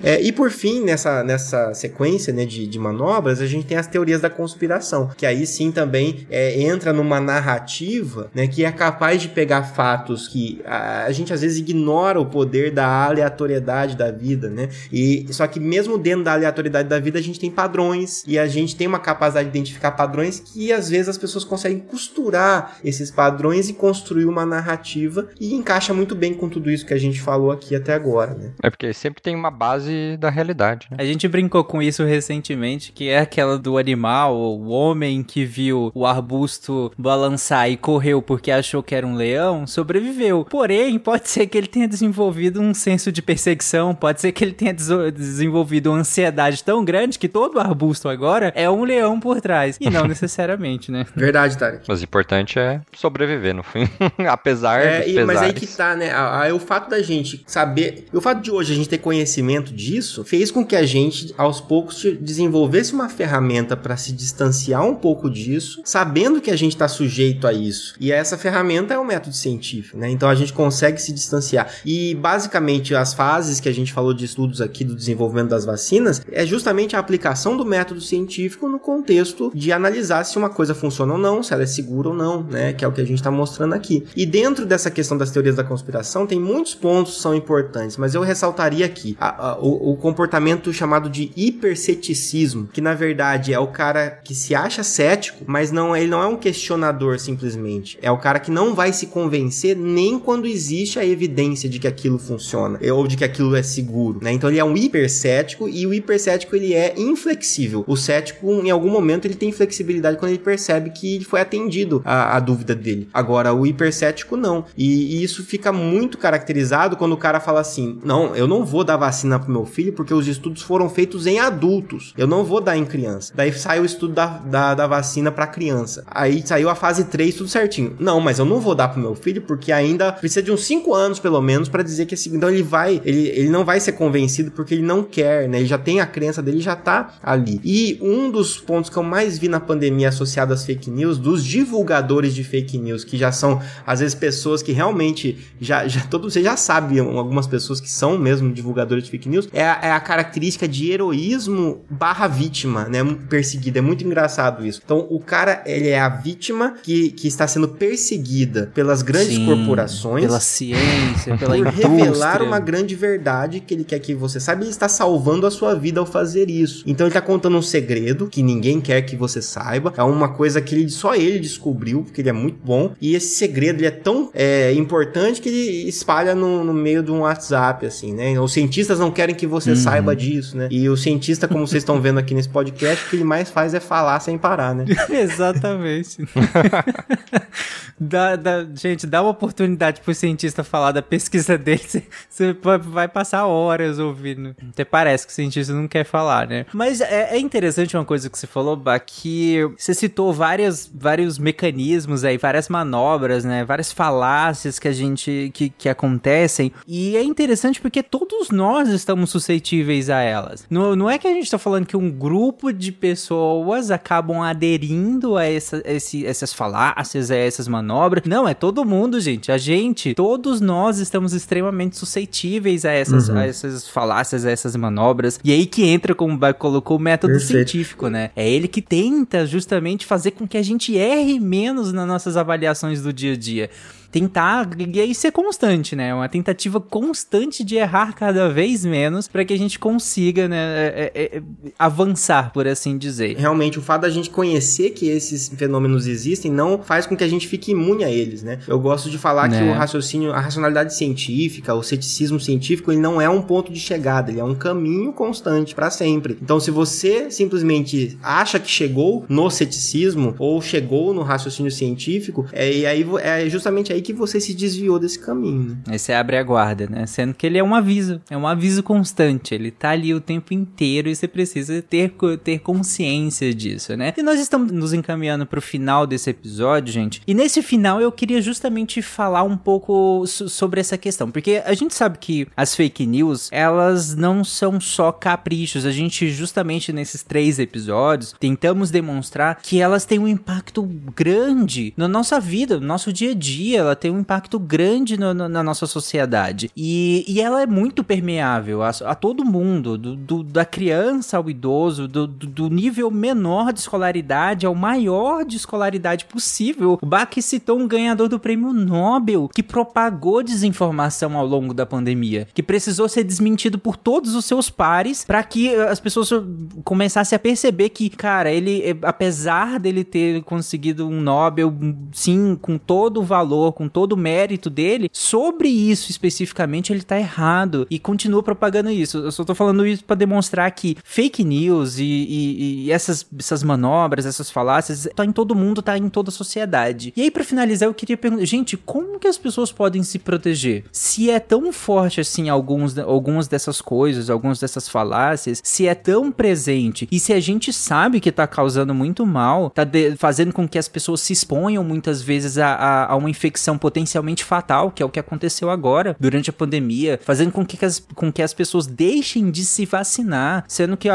É, e por fim, nessa, nessa sequência né, de, de manobras, a gente tem as teorias da conspiração, que aí sim também é, entra numa narrativa né, que é capaz de pegar fatos que a, a, gente às vezes ignora o poder da aleatoriedade da vida, né? E só que mesmo dentro da aleatoriedade da vida a gente tem padrões e a gente tem uma capacidade de identificar padrões que às vezes as pessoas conseguem costurar esses padrões e construir uma narrativa e encaixa muito bem com tudo isso que a gente falou aqui até agora, né? É porque sempre tem uma base da realidade. Né? A gente brincou com isso recentemente, que é aquela do animal, o homem que viu o arbusto balançar e correu porque achou que era um leão, sobreviveu. Porém, pode ser que ele tenha desenvolvido um senso de perseguição, pode ser que ele tenha desenvolvido uma ansiedade tão grande que todo arbusto agora é um leão por trás. E não necessariamente, né? Verdade, Tarek. Mas o importante é sobreviver no fim. Apesar é, e, Mas aí que tá, né? A, a, o fato da gente saber. O fato de hoje a gente ter conhecimento disso fez com que a gente, aos poucos, desenvolvesse uma ferramenta para se distanciar um pouco disso, sabendo que a gente está sujeito a isso. E essa ferramenta é o método científico, né? Então a gente consegue se distanciar. E basicamente as fases que a gente falou de estudos aqui do desenvolvimento das vacinas é justamente a aplicação do método científico contexto de analisar se uma coisa funciona ou não, se ela é segura ou não, né? Que é o que a gente está mostrando aqui. E dentro dessa questão das teorias da conspiração, tem muitos pontos que são importantes, mas eu ressaltaria aqui a, a, o, o comportamento chamado de hiperceticismo, que na verdade é o cara que se acha cético, mas não ele não é um questionador simplesmente. É o cara que não vai se convencer nem quando existe a evidência de que aquilo funciona ou de que aquilo é seguro, né? Então ele é um hipercético e o hipercético ele é inflexível. O cético em algum momento ele tem flexibilidade quando ele percebe que foi atendido a, a dúvida dele. Agora o hipercético não. E, e isso fica muito caracterizado quando o cara fala assim: "Não, eu não vou dar vacina pro meu filho porque os estudos foram feitos em adultos. Eu não vou dar em criança". Daí sai o estudo da, da, da vacina para criança. Aí saiu a fase 3 tudo certinho. Não, mas eu não vou dar pro meu filho porque ainda precisa de uns 5 anos pelo menos para dizer que é Então ele vai, ele, ele não vai ser convencido porque ele não quer, né? Ele já tem a crença dele, já tá ali. E um dos pontos que eu mais vi na pandemia associado às fake news, dos divulgadores de fake news, que já são às vezes pessoas que realmente já, já todo você já sabe algumas pessoas que são mesmo divulgadores de fake news, é a, é a característica de heroísmo barra vítima, né? Perseguida. É muito engraçado isso. Então, o cara, ele é a vítima que, que está sendo perseguida pelas grandes Sim, corporações. Pela ciência, pela por revelar uma grande verdade que ele quer que você saiba. Ele está salvando a sua vida ao fazer isso. Então, ele está contando um segredo que ninguém quer que você saiba. É uma coisa que ele, só ele descobriu, porque ele é muito bom. E esse segredo ele é tão é, importante que ele espalha no, no meio de um WhatsApp, assim, né? Os cientistas não querem que você uhum. saiba disso, né? E o cientista, como vocês estão vendo aqui nesse podcast, o que ele mais faz é falar sem parar, né? Exatamente. dá, dá, gente, dá uma oportunidade pro cientista falar da pesquisa dele, você vai passar horas ouvindo. Até parece que o cientista não quer falar, né? Mas é, é interessante uma coisa que você falou, Bah, que você citou várias, vários mecanismos aí, várias manobras, né? Várias falácias que a gente, que, que acontecem. E é interessante porque todos nós estamos suscetíveis a elas. Não, não é que a gente tá falando que um grupo de pessoas acabam aderindo a, essa, esse, essas falácias, a essas manobras. Não, é todo mundo, gente. A gente, todos nós estamos extremamente suscetíveis a essas, uhum. a essas falácias, a essas manobras. E aí que entra, como o Bach colocou, o método Perfeito. científico, né? É ele que tenta justamente fazer com que a gente erre menos nas nossas avaliações do dia a dia tentar e aí ser constante, né? Uma tentativa constante de errar cada vez menos para que a gente consiga, né, é, é, é, avançar, por assim dizer. Realmente, o fato da gente conhecer que esses fenômenos existem não faz com que a gente fique imune a eles, né? Eu gosto de falar né? que o raciocínio, a racionalidade científica, o ceticismo científico, ele não é um ponto de chegada, ele é um caminho constante para sempre. Então, se você simplesmente acha que chegou no ceticismo ou chegou no raciocínio científico, é, e aí é justamente aí que você se desviou desse caminho. Né? Aí você abre a guarda, né? Sendo que ele é um aviso, é um aviso constante. Ele tá ali o tempo inteiro e você precisa ter, ter consciência disso, né? E nós estamos nos encaminhando pro final desse episódio, gente. E nesse final eu queria justamente falar um pouco sobre essa questão, porque a gente sabe que as fake news, elas não são só caprichos. A gente justamente nesses três episódios tentamos demonstrar que elas têm um impacto grande na nossa vida, no nosso dia a dia ela tem um impacto grande no, no, na nossa sociedade. E, e ela é muito permeável a, a todo mundo, do, do, da criança ao idoso, do, do, nível menor de escolaridade ao maior de escolaridade possível. O Bach citou um ganhador do prêmio Nobel que propagou desinformação ao longo da pandemia, que precisou ser desmentido por todos os seus pares para que as pessoas começassem a perceber que, cara, ele, apesar dele ter conseguido um Nobel, sim, com todo o valor, com com todo o mérito dele, sobre isso especificamente ele tá errado e continua propagando isso. Eu só tô falando isso para demonstrar que fake news e, e, e, essas, essas manobras, essas falácias, tá em todo mundo, tá em toda a sociedade. E aí, para finalizar, eu queria perguntar, gente, como que as pessoas podem se proteger? Se é tão forte assim alguns, algumas dessas coisas, algumas dessas falácias, se é tão presente e se a gente sabe que tá causando muito mal, tá de, fazendo com que as pessoas se exponham muitas vezes a, a, a uma infecção potencialmente fatal, que é o que aconteceu agora durante a pandemia, fazendo com que as, com que as pessoas deixem de se vacinar, sendo que eu,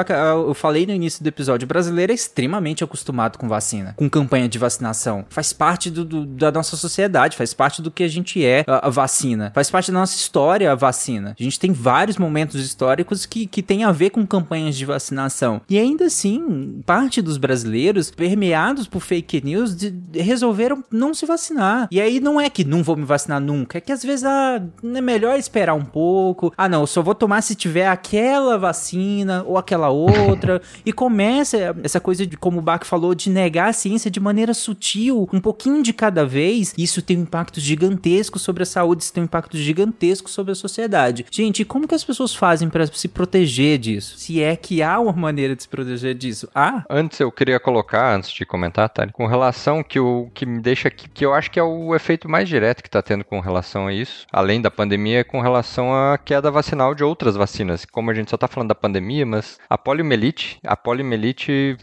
eu falei no início do episódio, o brasileiro é extremamente acostumado com vacina, com campanha de vacinação. Faz parte do, do, da nossa sociedade, faz parte do que a gente é a, a, vacina, faz parte da nossa história a vacina. A gente tem vários momentos históricos que, que tem a ver com campanhas de vacinação. E ainda assim, parte dos brasileiros, permeados por fake news, de, resolveram não se vacinar. E aí não é é que não vou me vacinar nunca, é que às vezes ah, é melhor esperar um pouco. Ah, não, eu só vou tomar se tiver aquela vacina ou aquela outra. e começa essa coisa de, como o Bach falou, de negar a ciência de maneira sutil, um pouquinho de cada vez. Isso tem um impacto gigantesco sobre a saúde, isso tem um impacto gigantesco sobre a sociedade. Gente, como que as pessoas fazem para se proteger disso? Se é que há uma maneira de se proteger disso? Ah? Antes eu queria colocar, antes de comentar, tá? Com relação que o que me deixa aqui, que eu acho que é o efeito mais mais direto que está tendo com relação a isso, além da pandemia, é com relação à queda vacinal de outras vacinas. Como a gente só está falando da pandemia, mas a poliomielite, a poliomielite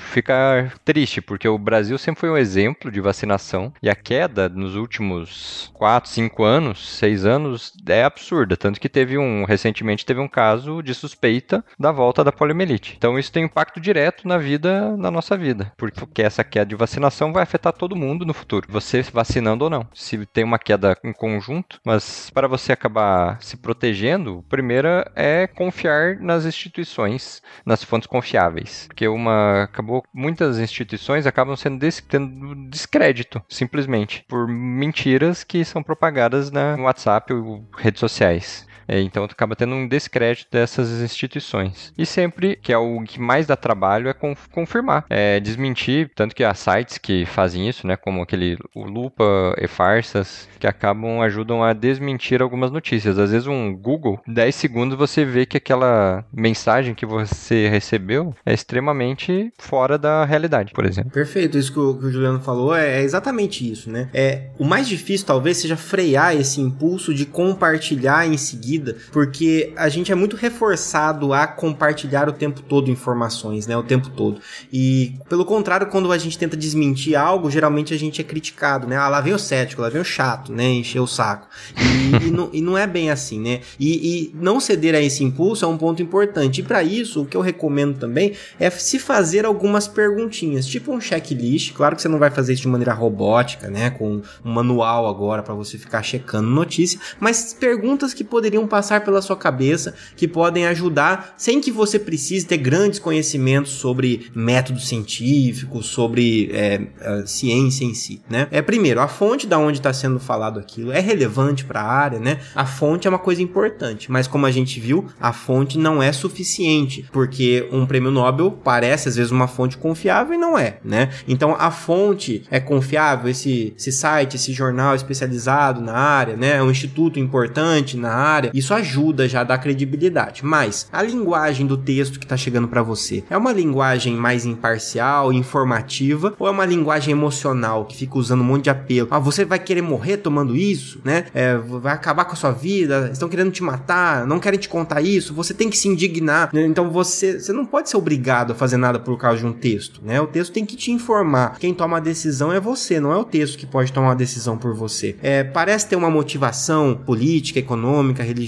fica triste, porque o Brasil sempre foi um exemplo de vacinação e a queda nos últimos 4, 5 anos, 6 anos, é absurda. Tanto que teve um, recentemente teve um caso de suspeita da volta da poliomielite. Então isso tem impacto direto na vida, na nossa vida, porque essa queda de vacinação vai afetar todo mundo no futuro, você vacinando ou não se tem uma queda em conjunto, mas para você acabar se protegendo, primeira é confiar nas instituições, nas fontes confiáveis, porque uma acabou muitas instituições acabam sendo des, tendo descrédito simplesmente por mentiras que são propagadas na, WhatsApp ou redes sociais. É, então acaba tendo um descrédito dessas instituições. E sempre, que é o que mais dá trabalho, é confirmar, é desmentir, tanto que há sites que fazem isso, né, como aquele o Lupa e Farsas, que acabam, ajudam a desmentir algumas notícias. Às vezes um Google, 10 segundos você vê que aquela mensagem que você recebeu é extremamente fora da realidade, por exemplo. Perfeito, isso que o, que o Juliano falou é, é exatamente isso, né? É, o mais difícil talvez seja frear esse impulso de compartilhar em seguida vida, porque a gente é muito reforçado a compartilhar o tempo todo informações, né? O tempo todo. E, pelo contrário, quando a gente tenta desmentir algo, geralmente a gente é criticado, né? Ah, lá vem o cético, lá vem o chato, né? Encher o saco. E, e, não, e não, é bem assim, né? E, e, não ceder a esse impulso é um ponto importante. E para isso, o que eu recomendo também é se fazer algumas perguntinhas, tipo um checklist. Claro que você não vai fazer isso de maneira robótica, né? Com um manual agora para você ficar checando notícia, mas perguntas que poderiam passar pela sua cabeça que podem ajudar sem que você precise ter grandes conhecimentos sobre métodos científicos, sobre é, ciência em si, né? É primeiro a fonte da onde está sendo falado aquilo é relevante para a área, né? A fonte é uma coisa importante, mas como a gente viu, a fonte não é suficiente porque um prêmio Nobel parece às vezes uma fonte confiável e não é, né? Então a fonte é confiável, esse, esse site, esse jornal especializado na área, né? É um instituto importante na área, isso ajuda já a dar credibilidade. Mas a linguagem do texto que está chegando para você é uma linguagem mais imparcial, informativa, ou é uma linguagem emocional que fica usando um monte de apelo? Ah, você vai querer morrer tomando isso, né? É, vai acabar com a sua vida, estão querendo te matar, não querem te contar isso, você tem que se indignar. Né? Então você, você não pode ser obrigado a fazer nada por causa de um texto, né? O texto tem que te informar. Quem toma a decisão é você, não é o texto que pode tomar uma decisão por você. É, parece ter uma motivação política, econômica, religiosa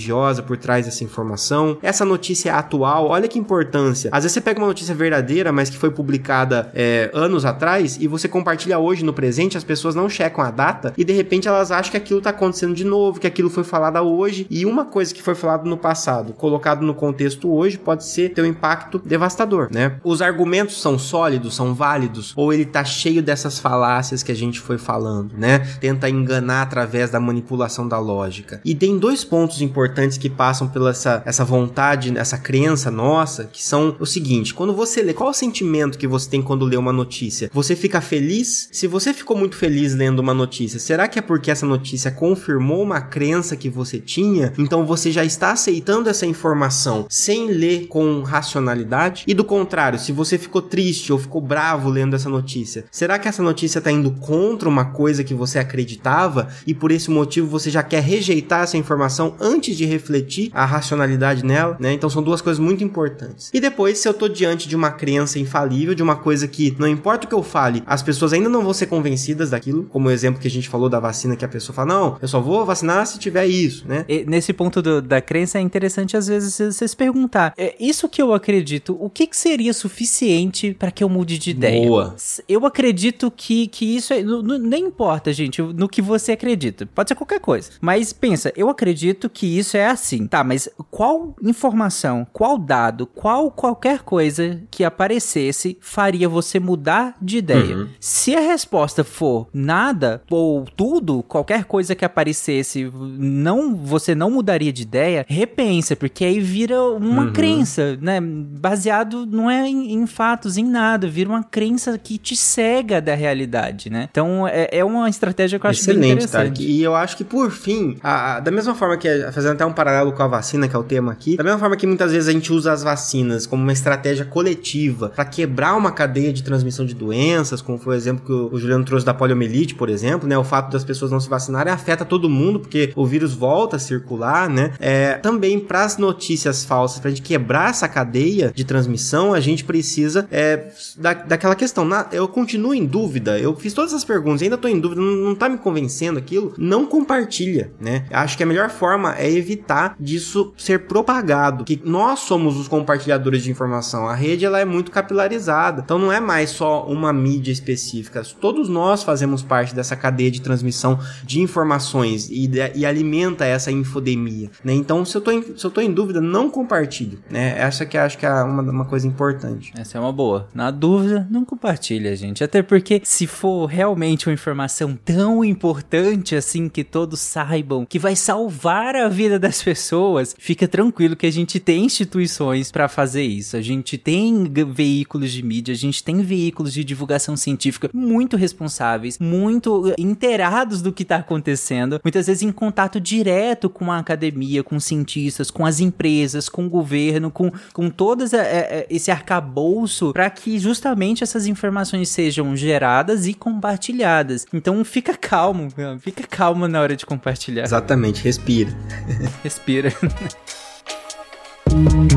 por trás dessa informação. Essa notícia é atual, olha que importância. Às vezes você pega uma notícia verdadeira, mas que foi publicada é, anos atrás, e você compartilha hoje no presente, as pessoas não checam a data, e de repente elas acham que aquilo está acontecendo de novo, que aquilo foi falado hoje, e uma coisa que foi falado no passado, colocado no contexto hoje, pode ser ter um impacto devastador, né? Os argumentos são sólidos, são válidos, ou ele tá cheio dessas falácias que a gente foi falando, né? Tenta enganar através da manipulação da lógica. E tem dois pontos importantes que passam pela essa, essa vontade, essa crença nossa, que são o seguinte: quando você lê, qual o sentimento que você tem quando lê uma notícia? Você fica feliz? Se você ficou muito feliz lendo uma notícia, será que é porque essa notícia confirmou uma crença que você tinha? Então você já está aceitando essa informação sem ler com racionalidade? E do contrário, se você ficou triste ou ficou bravo lendo essa notícia, será que essa notícia está indo contra uma coisa que você acreditava e por esse motivo você já quer rejeitar essa informação antes de refletir a racionalidade nela, né? Então são duas coisas muito importantes. E depois, se eu tô diante de uma crença infalível, de uma coisa que não importa o que eu fale, as pessoas ainda não vão ser convencidas daquilo, como o exemplo que a gente falou da vacina que a pessoa fala, não, eu só vou vacinar se tiver isso, né? E nesse ponto do, da crença é interessante às vezes você se perguntar, é, isso que eu acredito, o que, que seria suficiente para que eu mude de ideia? Boa. Eu acredito que, que isso é, no, nem importa, gente, no que você acredita. Pode ser qualquer coisa. Mas pensa, eu acredito que isso é assim. Tá, mas qual informação, qual dado, qual qualquer coisa que aparecesse faria você mudar de ideia? Uhum. Se a resposta for nada ou tudo, qualquer coisa que aparecesse, não, você não mudaria de ideia, repensa, porque aí vira uma uhum. crença, né? Baseado não é em, em, fatos, em nada, vira uma crença que te cega da realidade, né? Então é, é uma estratégia que eu acho Excelente, bem interessante. Tarek. E eu acho que por fim, a, a, da mesma forma que fazendo até um paralelo com a vacina, que é o tema aqui, da mesma forma que muitas vezes a gente usa as vacinas como uma estratégia coletiva para quebrar uma cadeia de transmissão de doenças, como foi o exemplo que o, Juliano trouxe da poliomielite, por exemplo, né? O fato das pessoas não se vacinarem afeta todo mundo porque o vírus volta a circular, né? É, também para as notícias falsas, para a gente quebrar essa cadeia de transmissão, a gente precisa é, da, daquela questão. Na, eu continuo em dúvida, eu fiz todas as perguntas, ainda tô em dúvida, não, não tá me convencendo aquilo, não compartilha, né? Acho que a melhor forma é evitar disso ser propagado, que nós somos os compartilhadores de informação. A rede ela é muito capilarizada, então não é mais só uma mídia específica. Todos nós fazemos parte dessa cadeia de transmissão de informações e, e alimenta essa infodemia, né? Então, se eu, em, se eu tô em dúvida, não compartilhe, né? Essa que acho que é uma, uma coisa importante. Essa é uma boa. Na dúvida, não compartilha, gente. Até porque se for realmente uma informação tão importante assim que todos saibam que vai salvar a vida das pessoas, fica tranquilo que a gente tem instituições para fazer isso. A gente tem veículos de mídia, a gente tem veículos de divulgação científica muito responsáveis, muito inteirados do que tá acontecendo, muitas vezes em contato direto com a academia, com cientistas, com as empresas, com o governo, com, com todo é, é, esse arcabouço para que justamente essas informações sejam geradas e compartilhadas. Então fica calmo, fica calmo na hora de compartilhar. Exatamente, respira. respira.